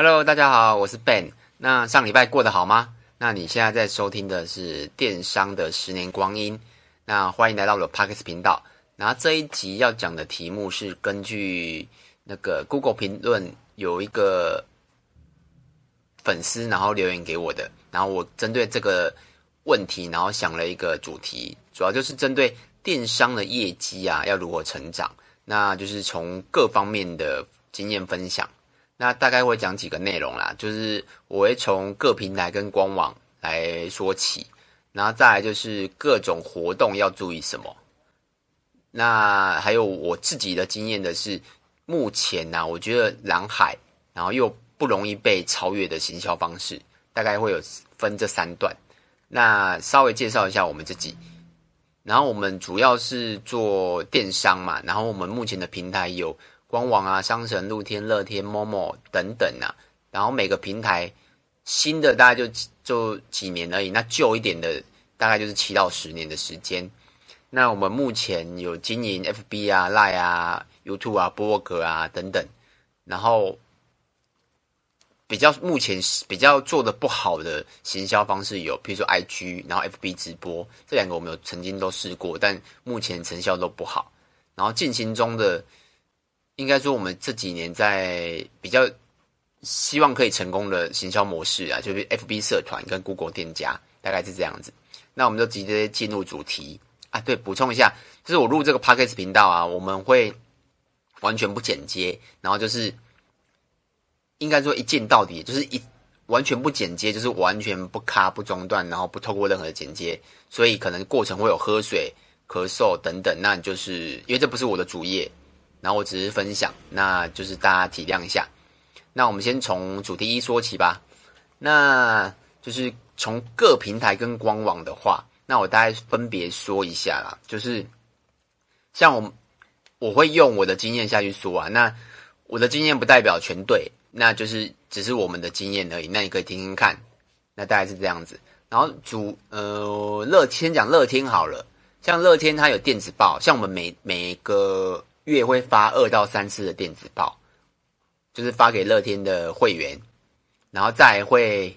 Hello，大家好，我是 Ben。那上礼拜过得好吗？那你现在在收听的是电商的十年光阴。那欢迎来到我的 Podcast 频道。然后这一集要讲的题目是根据那个 Google 评论有一个粉丝然后留言给我的，然后我针对这个问题，然后想了一个主题，主要就是针对电商的业绩啊，要如何成长，那就是从各方面的经验分享。那大概会讲几个内容啦，就是我会从各平台跟官网来说起，然后再来就是各种活动要注意什么。那还有我自己的经验的是，目前呢、啊，我觉得蓝海，然后又不容易被超越的行销方式，大概会有分这三段。那稍微介绍一下我们自己，然后我们主要是做电商嘛，然后我们目前的平台有官网啊、商城、露天、乐天、Momo 等等啊，然后每个平台新的大概就就几年而已，那旧一点的大概就是七到十年的时间。那我们目前有经营 FB 啊、Line 啊、YouTube 啊、博客啊等等，然后比较目前比较做的不好的行销方式有，比如说 IG，然后 FB 直播这两个我们有曾经都试过，但目前成效都不好。然后进行中的，应该说我们这几年在比较希望可以成功的行销模式啊，就是 FB 社团跟 Google 店家，大概是这样子。那我们就直接进入主题。啊，对，补充一下，就是我录这个 Podcast 频道啊，我们会完全不剪接，然后就是应该说一镜到底，就是一完全不剪接，就是完全不卡不中断，然后不透过任何的剪接，所以可能过程会有喝水、咳嗽等等，那就是因为这不是我的主业，然后我只是分享，那就是大家体谅一下。那我们先从主题一说起吧，那就是从各平台跟官网的话。那我大概分别说一下啦，就是像我，我会用我的经验下去说啊。那我的经验不代表全对，那就是只是我们的经验而已。那你可以听听看，那大概是这样子。然后主呃乐天讲乐天好了，像乐天它有电子报，像我们每每个月会发二到三次的电子报，就是发给乐天的会员，然后再会。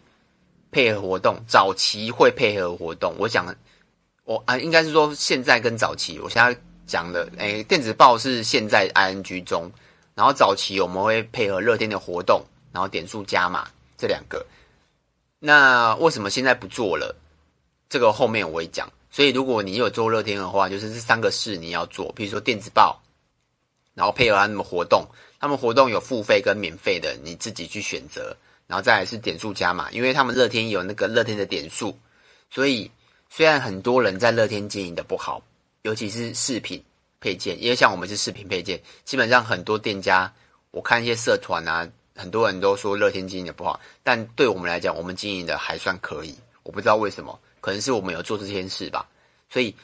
配合活动，早期会配合活动。我讲，我啊，应该是说现在跟早期，我现在讲的，诶，电子报是现在 ing 中，然后早期我们会配合乐天的活动，然后点数加码这两个。那为什么现在不做了？这个后面我会讲。所以如果你有做乐天的话，就是这三个事你要做，比如说电子报，然后配合他们活动，他们活动有付费跟免费的，你自己去选择。然后再来是点数加码，因为他们乐天有那个乐天的点数，所以虽然很多人在乐天经营的不好，尤其是饰品配件，因为像我们是饰品配件，基本上很多店家，我看一些社团啊，很多人都说乐天经营的不好，但对我们来讲，我们经营的还算可以。我不知道为什么，可能是我们有做这件事吧。所以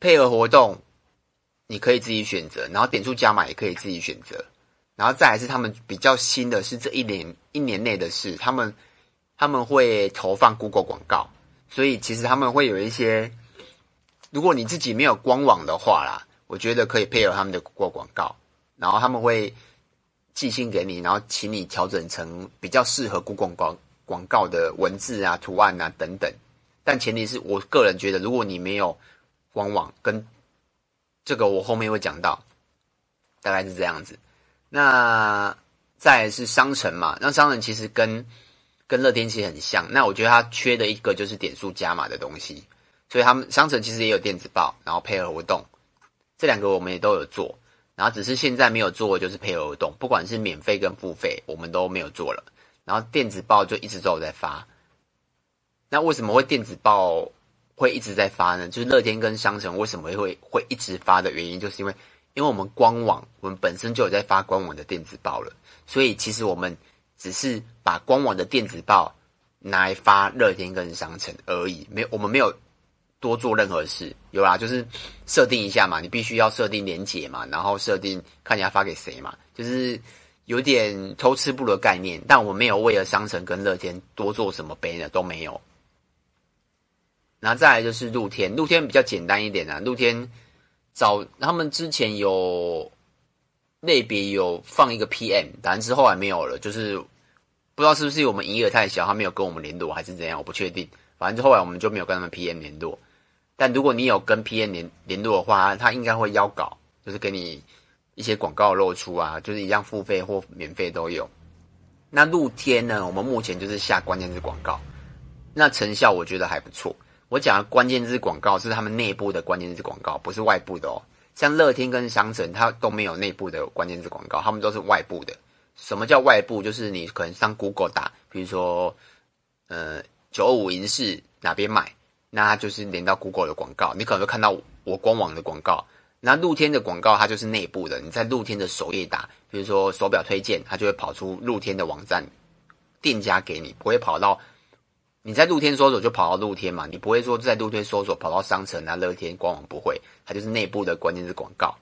配合活动，你可以自己选择，然后点数加码也可以自己选择。然后再来是他们比较新的是这一年一年内的事，他们他们会投放 Google 广告，所以其实他们会有一些，如果你自己没有官网的话啦，我觉得可以配合他们的 Google 广告，然后他们会寄信给你，然后请你调整成比较适合 Google 广广告的文字啊、图案啊等等，但前提是我个人觉得，如果你没有官网，跟这个我后面会讲到，大概是这样子。那再来是商城嘛，那商城其实跟跟乐天其实很像。那我觉得它缺的一个就是点数加码的东西，所以他们商城其实也有电子报，然后配合活动，这两个我们也都有做。然后只是现在没有做，就是配合活动，不管是免费跟付费，我们都没有做了。然后电子报就一直都有在发。那为什么会电子报会一直在发呢？就是乐天跟商城为什么会会一直发的原因，就是因为。因为我们官网，我们本身就有在发官网的电子报了，所以其实我们只是把官网的电子报拿来发乐天跟商城而已，没，我们没有多做任何事。有啦，就是设定一下嘛，你必须要设定连结嘛，然后设定看你要发给谁嘛，就是有点偷吃步的概念。但我们没有为了商城跟乐天多做什么杯呢都没有。然后再来就是露天，露天比较简单一点啊，露天。找他们之前有类别有放一个 PM，但是后来没有了，就是不知道是不是我们营业额太小，他没有跟我们联络，还是怎样，我不确定。反正后来我们就没有跟他们 PM 联络。但如果你有跟 PM 联联络的话，他应该会邀稿，就是给你一些广告露出啊，就是一样付费或免费都有。那露天呢，我们目前就是下关键字广告，那成效我觉得还不错。我讲的关键字广告是他们内部的关键字广告，不是外部的哦。像乐天跟商城，它都没有内部的关键字广告，他们都是外部的。什么叫外部？就是你可能上 Google 打，比如说，呃，九五银饰哪边买，那它就是连到 Google 的广告，你可能会看到我官网的广告。那露天的广告它就是内部的，你在露天的首页打，比如说手表推荐，它就会跑出露天的网站，店家给你，不会跑到。你在露天搜索就跑到露天嘛，你不会说在露天搜索跑到商城啊、乐天官网不会，它就是内部的关键字广告。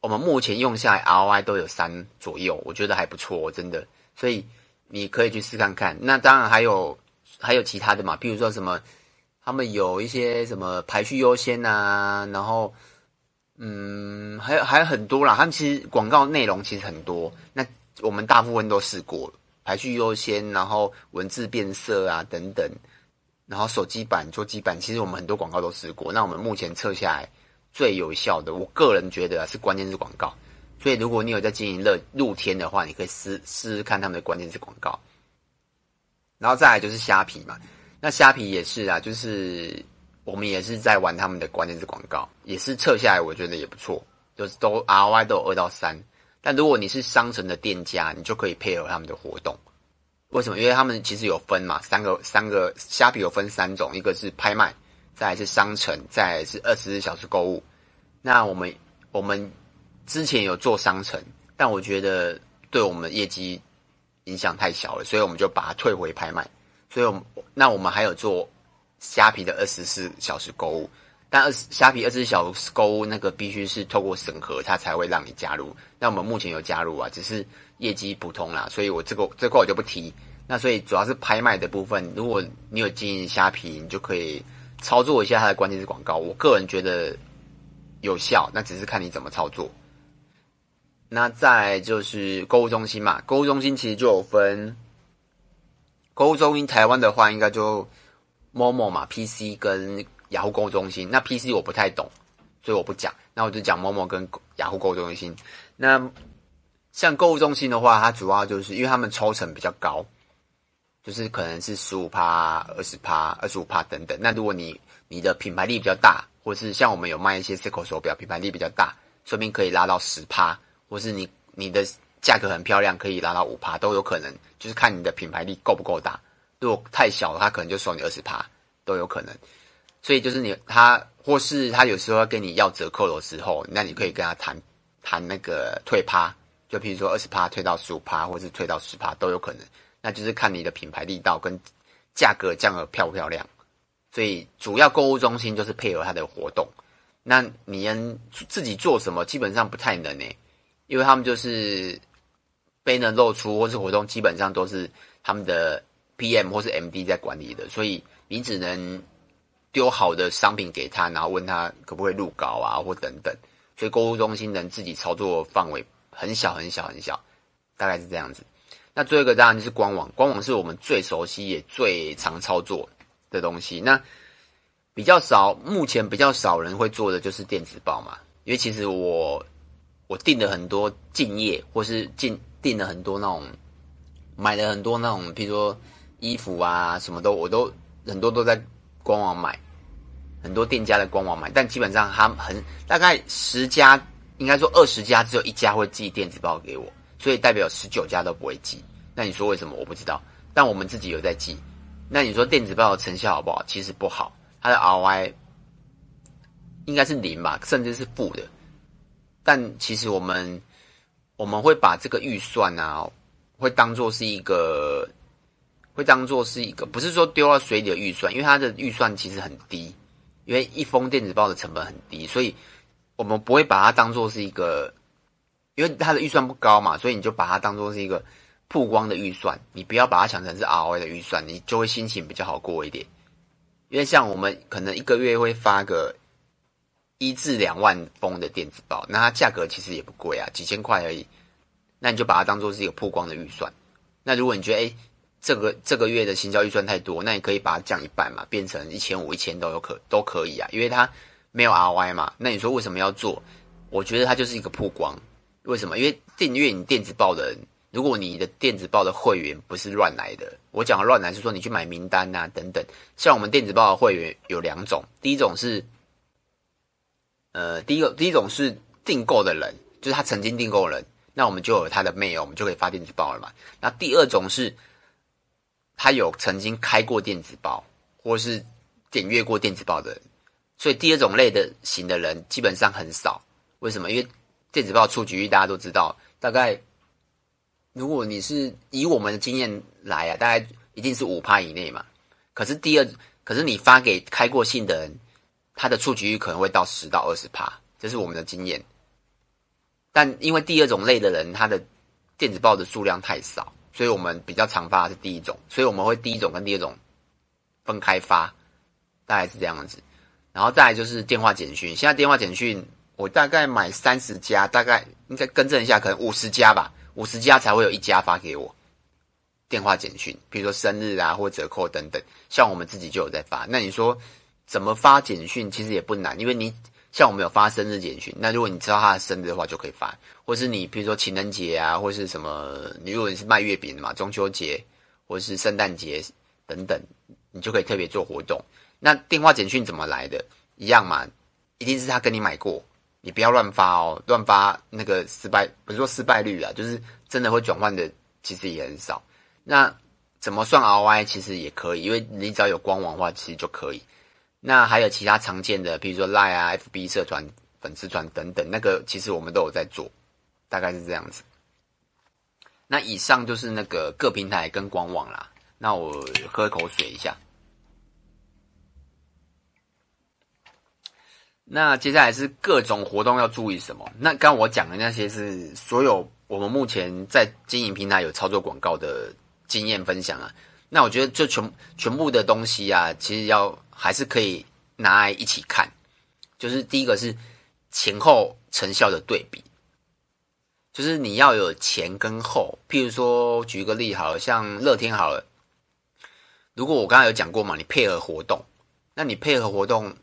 我们目前用下来 ROI 都有三左右，我觉得还不错，真的。所以你可以去试看看。那当然还有还有其他的嘛，比如说什么，他们有一些什么排序优先啊，然后嗯，还有还有很多啦。他们其实广告内容其实很多，那我们大部分都试过了。排序优先，然后文字变色啊等等，然后手机版、桌机版，其实我们很多广告都试过。那我们目前测下来最有效的，我个人觉得啊是关键字广告。所以如果你有在经营乐露天的话，你可以试试试看他们的关键字广告。然后再来就是虾皮嘛，那虾皮也是啊，就是我们也是在玩他们的关键字广告，也是测下来我觉得也不错，就是都 ROI 都有二到三。但如果你是商城的店家，你就可以配合他们的活动。为什么？因为他们其实有分嘛，三个三个虾皮有分三种，一个是拍卖，再是商城，再是二十四小时购物。那我们我们之前有做商城，但我觉得对我们业绩影响太小了，所以我们就把它退回拍卖。所以我们那我们还有做虾皮的二十四小时购物。但二虾皮二十四小时购物那个必须是透过审核，它才会让你加入。那我们目前有加入啊，只是业绩普通啦，所以我这个这块我就不提。那所以主要是拍卖的部分，如果你有经营虾皮，你就可以操作一下它的关键字广告。我个人觉得有效，那只是看你怎么操作。那再就是购物中心嘛，购物中心其实就有分购物中心，台湾的话应该就 Momo 嘛，PC 跟。雅虎购物中心，那 PC 我不太懂，所以我不讲。那我就讲 Momo 跟雅虎购物中心。那像购物中心的话，它主要就是因为他们抽成比较高，就是可能是十五趴、二十趴、二十五趴等等。那如果你你的品牌力比较大，或是像我们有卖一些 Seiko 手表，品牌力比较大，说不定可以拉到十趴，或是你你的价格很漂亮，可以拉到五趴都有可能，就是看你的品牌力够不够大。如果太小了，他可能就收你二十趴都有可能。所以就是你他，或是他有时候跟你要折扣的时候，那你可以跟他谈谈那个退趴，就譬如说二十趴退到十五趴，或是退到十趴都有可能。那就是看你的品牌力道跟价格降得漂不漂亮。所以主要购物中心就是配合他的活动。那你能自己做什么？基本上不太能诶、欸，因为他们就是被能露出或是活动，基本上都是他们的 PM 或是 MD 在管理的，所以你只能。丢好的商品给他，然后问他可不可以入稿啊，或等等。所以购物中心能自己操作范围很小很小很小，大概是这样子。那最后一个当然就是官网，官网是我们最熟悉也最常操作的东西。那比较少，目前比较少人会做的就是电子报嘛，因为其实我我订了很多敬业，或是进订了很多那种买了很多那种，譬如说衣服啊，什么都我都很多都在。官网买很多店家的官网买，但基本上他很大概十家，应该说二十家，只有一家会寄电子报给我，所以代表十九家都不会寄。那你说为什么？我不知道。但我们自己有在寄。那你说电子报的成效好不好？其实不好，它的 ROI 应该是零吧，甚至是负的。但其实我们我们会把这个预算啊，会当做是一个。会当做是一个，不是说丢到水里的预算，因为它的预算其实很低，因为一封电子报的成本很低，所以我们不会把它当做是一个，因为它的预算不高嘛，所以你就把它当做是一个曝光的预算，你不要把它想成是 ROI 的预算，你就会心情比较好过一点。因为像我们可能一个月会发个一至两万封的电子报，那它价格其实也不贵啊，几千块而已。那你就把它当做是一个曝光的预算。那如果你觉得诶这个这个月的行销预算太多，那你可以把它降一半嘛，变成一千五、一千都有可都可以啊，因为它没有 ROI 嘛。那你说为什么要做？我觉得它就是一个曝光。为什么？因为订阅你电子报的人，如果你的电子报的会员不是乱来的，我讲的乱来是说你去买名单啊等等。像我们电子报的会员有两种，第一种是，呃，第一个第一种是订购的人，就是他曾经订购人，那我们就有他的 mail，我们就可以发电子报了嘛。那第二种是。他有曾经开过电子报，或是点阅过电子报的人，所以第二种类的型的人基本上很少。为什么？因为电子报触及率大家都知道，大概如果你是以我们的经验来啊，大概一定是五趴以内嘛。可是第二，可是你发给开过信的人，他的触及率可能会到十到二十趴，这是我们的经验。但因为第二种类的人，他的电子报的数量太少。所以我们比较常发的是第一种，所以我们会第一种跟第二种分开发，大概是这样子。然后再来就是电话简讯，现在电话简讯我大概买三十家，大概应该更正一下，可能五十家吧，五十家才会有一家发给我电话简讯，比如说生日啊或折扣等等。像我们自己就有在发。那你说怎么发简讯？其实也不难，因为你。像我们有发生日简讯，那如果你知道他的生日的话，就可以发。或是你比如说情人节啊，或是什么，你如果你是卖月饼的嘛，中秋节或是圣诞节等等，你就可以特别做活动。那电话简讯怎么来的？一样嘛，一定是他跟你买过，你不要乱发哦，乱发那个失败，不是说失败率啊，就是真的会转换的，其实也很少。那怎么算 ROI？其实也可以，因为你只要有官网的话，其实就可以。那还有其他常见的，比如说 Line 啊、FB 社团、粉丝团等等，那个其实我们都有在做，大概是这样子。那以上就是那个各平台跟官网啦。那我喝口水一下。那接下来是各种活动要注意什么？那刚我讲的那些是所有我们目前在经营平台有操作广告的经验分享啊。那我觉得这全全部的东西啊，其实要。还是可以拿来一起看，就是第一个是前后成效的对比，就是你要有前跟后。譬如说，举个例好了，像乐天好了，如果我刚才有讲过嘛，你配合活动，那你配合活动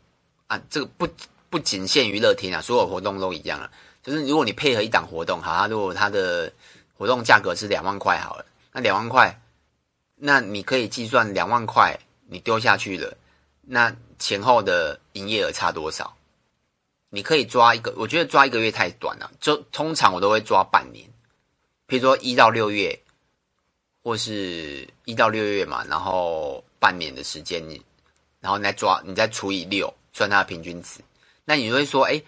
啊，这个不不仅限于乐天啊，所有活动都一样了。就是如果你配合一档活动，好，如果它的活动价格是两万块好了，那两万块，那你可以计算两万块你丢下去了。那前后的营业额差多少？你可以抓一个，我觉得抓一个月太短了，就通常我都会抓半年，比如说一到六月，或是一到六月嘛，然后半年的时间，你然后你再抓，你再除以六，算它的平均值。那你会说，哎，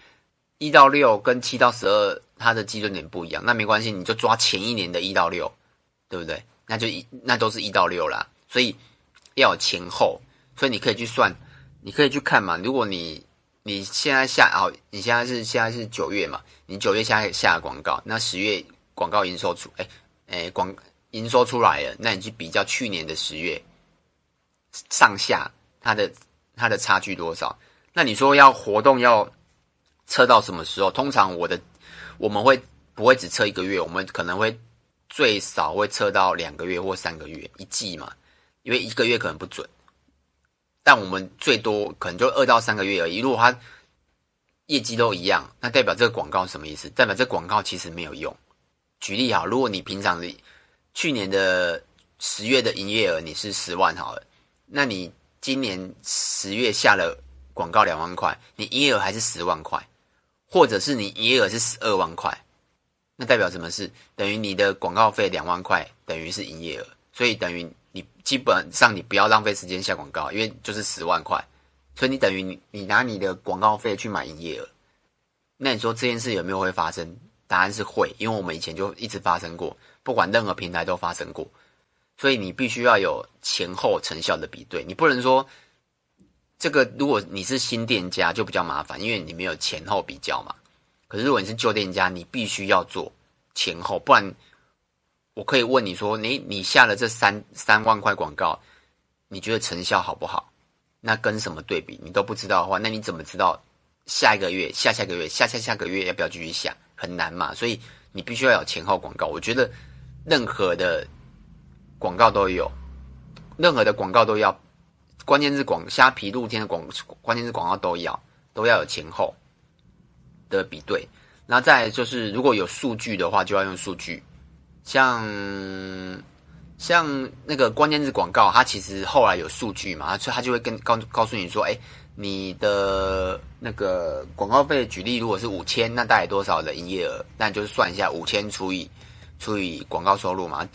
一到六跟七到十二，它的基准点不一样，那没关系，你就抓前一年的一到六，对不对？那就一，那都是一到六啦，所以要有前后。所以你可以去算，你可以去看嘛。如果你你现在下哦，你现在是现在是九月嘛，你九月下下广告，那十月广告营收出，哎哎广营收出来了，那你去比较去年的十月上下它的它的差距多少？那你说要活动要测到什么时候？通常我的我们会不会只测一个月？我们可能会最少会测到两个月或三个月一季嘛，因为一个月可能不准。但我们最多可能就二到三个月而已。如果它业绩都一样，那代表这个广告什么意思？代表这广告其实没有用。举例好，如果你平常的去年的十月的营业额你是十万好了，那你今年十月下了广告两万块，你营业额还是十万块，或者是你营业额是十二万块，那代表什么事？等于你的广告费两万块等于是营业额，所以等于。你基本上你不要浪费时间下广告，因为就是十万块，所以你等于你你拿你的广告费去买营业额。那你说这件事有没有会发生？答案是会，因为我们以前就一直发生过，不管任何平台都发生过。所以你必须要有前后成效的比对，你不能说这个如果你是新店家就比较麻烦，因为你没有前后比较嘛。可是如果你是旧店家，你必须要做前后，不然。我可以问你说，你你下了这三三万块广告，你觉得成效好不好？那跟什么对比？你都不知道的话，那你怎么知道下一个月、下下个月、下下下个月要不要继续下，很难嘛。所以你必须要有前后广告。我觉得任何的广告都有，任何的广告都要，关键是广虾皮露天的广关键是广告都要，都要有前后的比对。那再就是，如果有数据的话，就要用数据。像像那个关键字广告，它其实后来有数据嘛，所以它就会跟告告诉你说，哎，你的那个广告费，举例如果是五千，那大概多少的营业额？那你就算一下五千除以除以广告收入嘛，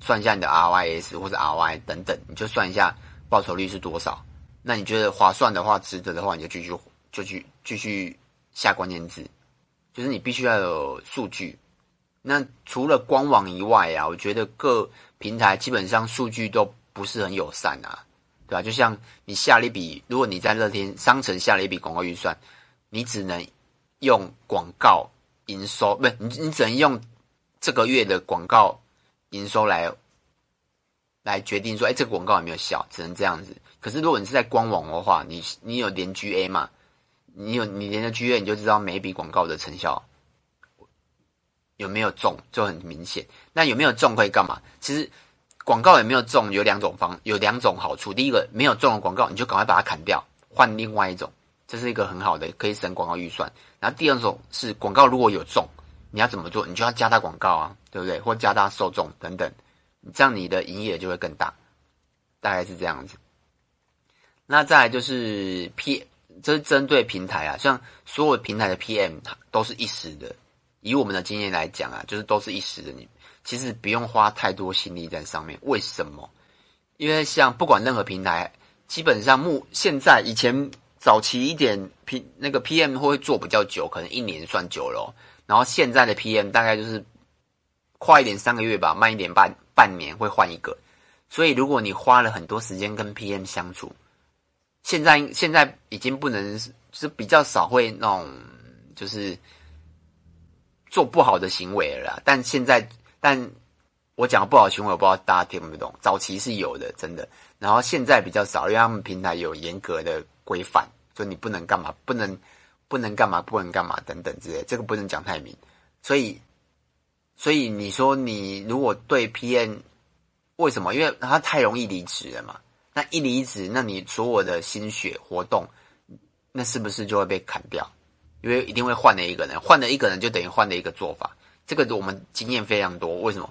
算一下你的 RYS 或者 RY 等等，你就算一下报酬率是多少。那你觉得划算的话，值得的话，你就继续就去继续下关键字。就是你必须要有数据，那除了官网以外啊，我觉得各平台基本上数据都不是很友善啊，对吧？就像你下了一笔，如果你在乐天商城下了一笔广告预算，你只能用广告营收，不是你，你只能用这个月的广告营收来来决定说，哎，这个广告有没有效？只能这样子。可是如果你是在官网的话，你你有连 GA 嘛？你有你连着 GA，你就知道每一笔广告的成效有没有中，就很明显。那有没有中可以干嘛？其实广告有没有中有两种方，有两种好处。第一个，没有中的广告，你就赶快把它砍掉，换另外一种，这是一个很好的可以省广告预算。然后第二种是广告如果有中，你要怎么做？你就要加大广告啊，对不对？或加大受众等等，这样你的营业额就会更大。大概是这样子。那再来就是 P。这是针对平台啊，像所有平台的 PM 都是一时的。以我们的经验来讲啊，就是都是一时的。你其实不用花太多心力在上面。为什么？因为像不管任何平台，基本上目现在以前早期一点 P 那个 PM 会做比较久，可能一年算久了。然后现在的 PM 大概就是快一点三个月吧，慢一点半半年会换一个。所以如果你花了很多时间跟 PM 相处，现在现在已经不能是比较少会那种就是做不好的行为了，但现在但我讲不好的行为，我不知道大家听不懂。早期是有的，真的，然后现在比较少，因为他们平台有严格的规范，说你不能干嘛，不能不能干嘛，不能干嘛等等之类，这个不能讲太明。所以所以你说你如果对 PN，为什么？因为他太容易离职了嘛。那一离职，那你所有的心血活动，那是不是就会被砍掉？因为一定会换了一个人，换了一个人就等于换了一个做法。这个我们经验非常多。为什么？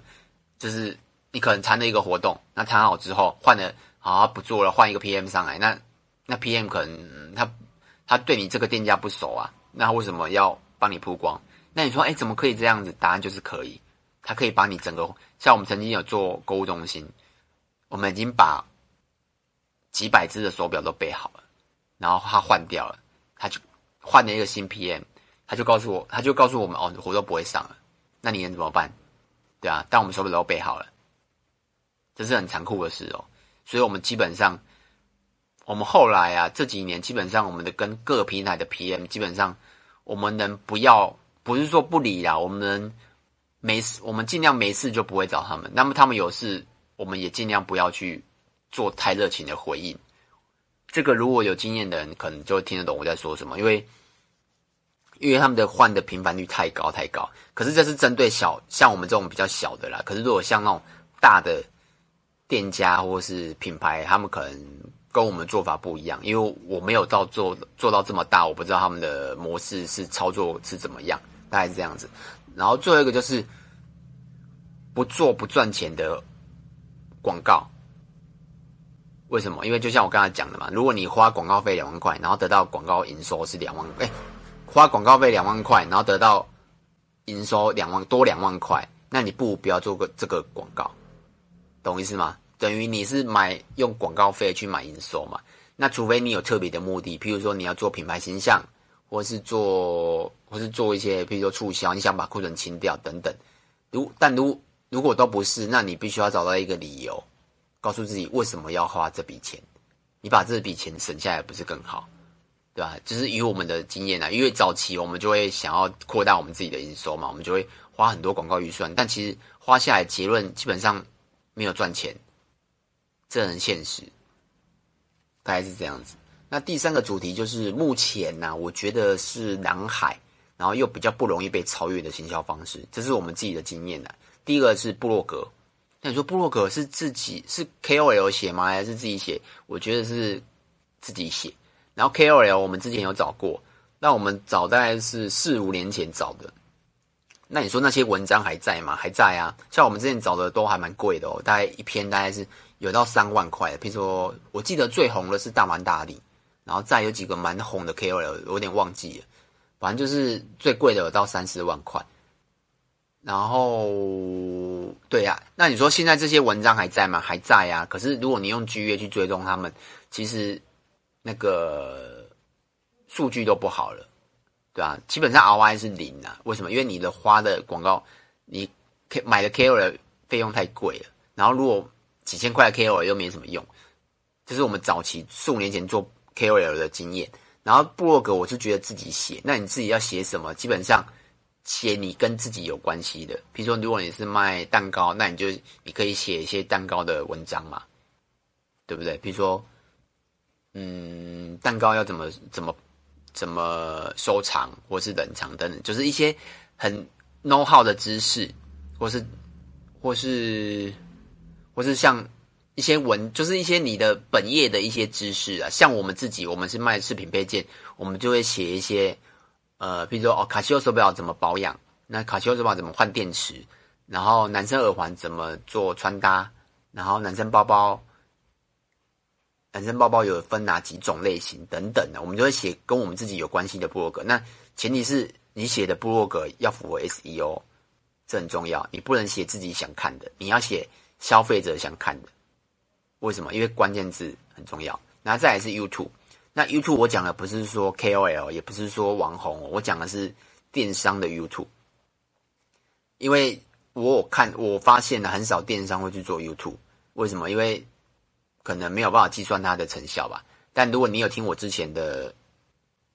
就是你可能谈了一个活动，那谈好之后换了，好不做了，换一个 PM 上来，那那 PM 可能他他对你这个店家不熟啊，那为什么要帮你曝光？那你说，哎，怎么可以这样子？答案就是可以，他可以把你整个，像我们曾经有做购物中心，我们已经把。几百只的手表都备好了，然后他换掉了，他就换了一个新 PM，他就告诉我，他就告诉我们哦，活都不会上了，那你能怎么办？对啊，但我们手表都备好了，这是很残酷的事哦。所以我们基本上，我们后来啊这几年基本上我们的跟各平台的 PM 基本上，我们能不要，不是说不理啦，我们能没事，我们尽量没事就不会找他们。那么他们有事，我们也尽量不要去。做太热情的回应，这个如果有经验的人，可能就会听得懂我在说什么。因为，因为他们的换的频繁率太高太高。可是这是针对小，像我们这种比较小的啦。可是如果像那种大的店家或是品牌，他们可能跟我们做法不一样。因为我没有到做做到这么大，我不知道他们的模式是操作是怎么样，大概是这样子。然后最后一个就是不做不赚钱的广告。为什么？因为就像我刚才讲的嘛，如果你花广告费两万块，然后得到广告营收是两万，哎，花广告费两万块，然后得到营收两万多两万块，那你不如不要做个这个广告，懂意思吗？等于你是买用广告费去买营收嘛？那除非你有特别的目的，譬如说你要做品牌形象，或是做或是做一些，譬如说促销，你想把库存清掉等等。如但如如果都不是，那你必须要找到一个理由。告诉自己为什么要花这笔钱，你把这笔钱省下来不是更好，对吧？就是以我们的经验啊，因为早期我们就会想要扩大我们自己的营收嘛，我们就会花很多广告预算，但其实花下来结论基本上没有赚钱，这很现实，大概是这样子。那第三个主题就是目前呢、我觉得是蓝海，然后又比较不容易被超越的行销方式，这是我们自己的经验的。第一个是部落格，那你说布洛格是自己是 KOL 写吗？还是自己写？我觉得是自己写。然后 KOL 我们之前有找过，那我们找大概是四五年前找的。那你说那些文章还在吗？还在啊，像我们之前找的都还蛮贵的哦，大概一篇大概是有到三万块的。譬如说，我记得最红的是大蛮大力，然后再有几个蛮红的 KOL，我有点忘记了，反正就是最贵的有到三四万块。然后，对呀，那你说现在这些文章还在吗？还在啊。可是如果你用 G 月去追踪他们，其实那个数据都不好了。对啊，基本上 ROI 是零啊。为什么？因为你的花的广告，你 K 买的 KOL 费用太贵了。然后如果几千块的 KOL 又没什么用，这是我们早期四五年前做 KOL 的经验。然后布洛格我是觉得自己写，那你自己要写什么？基本上写你跟自己有关系的。比如说，如果你是卖蛋糕，那你就你可以写一些蛋糕的文章嘛，对不对？比如说，嗯，蛋糕要怎么怎么。怎么收藏，或是冷藏等等，就是一些很 know how 的知识，或是或是或是像一些文，就是一些你的本业的一些知识啊。像我们自己，我们是卖饰品配件，我们就会写一些呃，比如说哦，卡西欧手表怎么保养，那卡西欧手表怎么换电池，然后男生耳环怎么做穿搭，然后男生包包。男生包包有分哪几种类型等等的，我们就会写跟我们自己有关系的部落格。那前提是你写的部落格要符合 SEO，这很重要。你不能写自己想看的，你要写消费者想看的。为什么？因为关键字很重要。然后再来是 YouTube，那 YouTube 我讲的不是说 KOL，也不是说网红，我讲的是电商的 YouTube。因为我有看，我发现了很少电商会去做 YouTube。为什么？因为可能没有办法计算它的成效吧，但如果你有听我之前的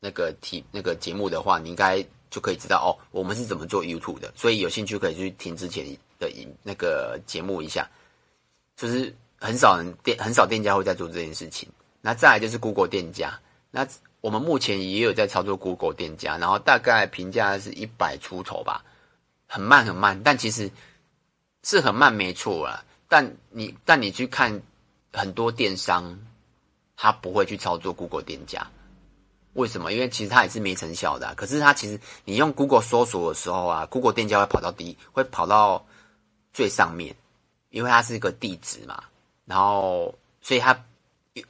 那个题那个节目的话，你应该就可以知道哦，我们是怎么做 YouTube 的。所以有兴趣可以去听之前的那个节目一下，就是很少人店很少店家会在做这件事情。那再来就是 Google 店家，那我们目前也有在操作 Google 店家，然后大概评价是一百出头吧，很慢很慢，但其实是很慢没错啊。但你但你去看。很多电商他不会去操作 Google 店家，为什么？因为其实他也是没成效的。可是他其实你用 Google 搜索的时候啊，Google 店家会跑到第一，会跑到最上面，因为它是一个地址嘛。然后，所以它，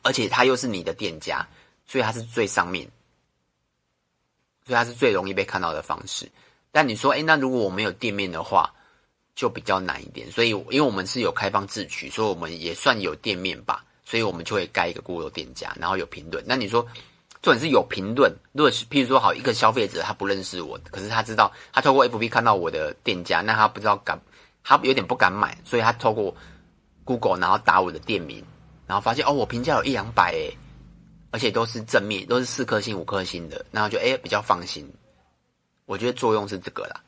而且他又是你的店家，所以他是最上面，所以他是最容易被看到的方式。但你说，诶，那如果我没有店面的话？就比较难一点，所以因为我们是有开放自取，所以我们也算有店面吧，所以我们就会盖一个 Google 店家，然后有评论。那你说，重点是有评论，如果是譬如说好一个消费者他不认识我，可是他知道他透过 FB 看到我的店家，那他不知道敢，他有点不敢买，所以他透过 Google 然后打我的店名，然后发现哦，我评价有一两百诶，而且都是正面，都是四颗星五颗星的，然后就诶比较放心。我觉得作用是这个啦。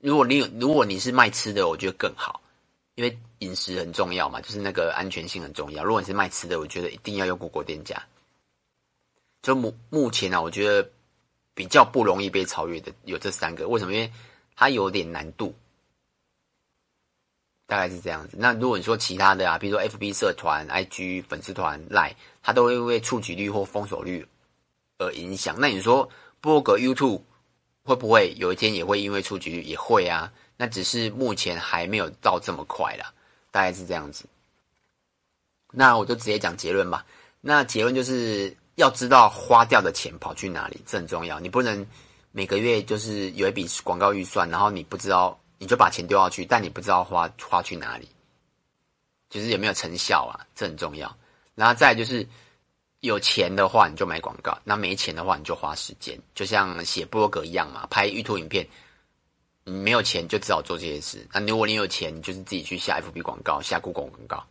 如果你有，如果你是卖吃的，我觉得更好，因为饮食很重要嘛，就是那个安全性很重要。如果你是卖吃的，我觉得一定要用 Google 店家。就目目前、啊，我觉得比较不容易被超越的有这三个，为什么？因为它有点难度，大概是这样子。那如果你说其他的啊，比如说 FB 社团、IG 粉丝团、Line，它都会因为触及率或封锁率而影响。那你说部落格 YouTube？会不会有一天也会因为触及率也会啊？那只是目前还没有到这么快啦，大概是这样子。那我就直接讲结论吧。那结论就是要知道花掉的钱跑去哪里，这很重要。你不能每个月就是有一笔广告预算，然后你不知道你就把钱丢下去，但你不知道花花去哪里，就是有没有成效啊？这很重要。然后再就是。有钱的话，你就买广告；那没钱的话，你就花时间。就像写部落格一样嘛，拍 YouTube 影片，你没有钱就只好做这些事。那如果你有钱，你就是自己去下 FB 广告，下 Google 广告。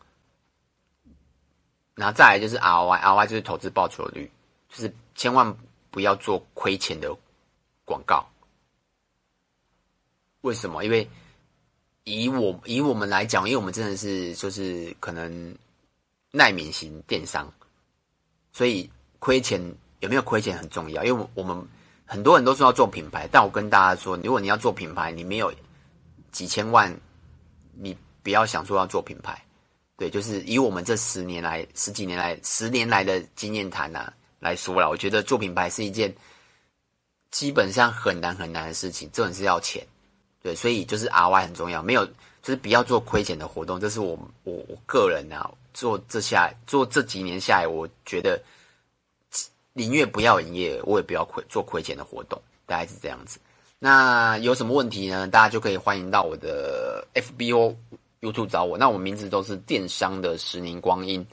然后再来就是 ROI，ROI 就是投资报酬率，就是千万不要做亏钱的广告。为什么？因为以我以我们来讲，因为我们真的是就是可能耐敏型电商。所以亏钱有没有亏钱很重要，因为我们很多人都说要做品牌，但我跟大家说，如果你要做品牌，你没有几千万，你不要想说要做品牌。对，就是以我们这十年来、十几年来、十年来的经验谈呐来说了，我觉得做品牌是一件基本上很难很难的事情，这种是要钱。对，所以就是 RY 很重要，没有就是不要做亏钱的活动，这是我我我个人啊做这下做这几年下来，我觉得宁愿不要营业，我也不要亏做亏钱的活动，大概是这样子。那有什么问题呢？大家就可以欢迎到我的 FBO。YouTube 找我，那我名字都是电商的十年光阴。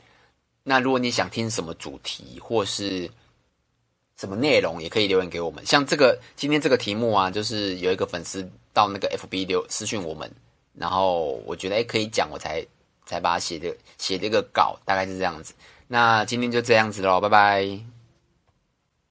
那如果你想听什么主题或是什么内容，也可以留言给我们。像这个今天这个题目啊，就是有一个粉丝到那个 FB 留私讯我们，然后我觉得诶可以讲，我才才把它写的写这个稿，大概是这样子。那今天就这样子喽，拜拜。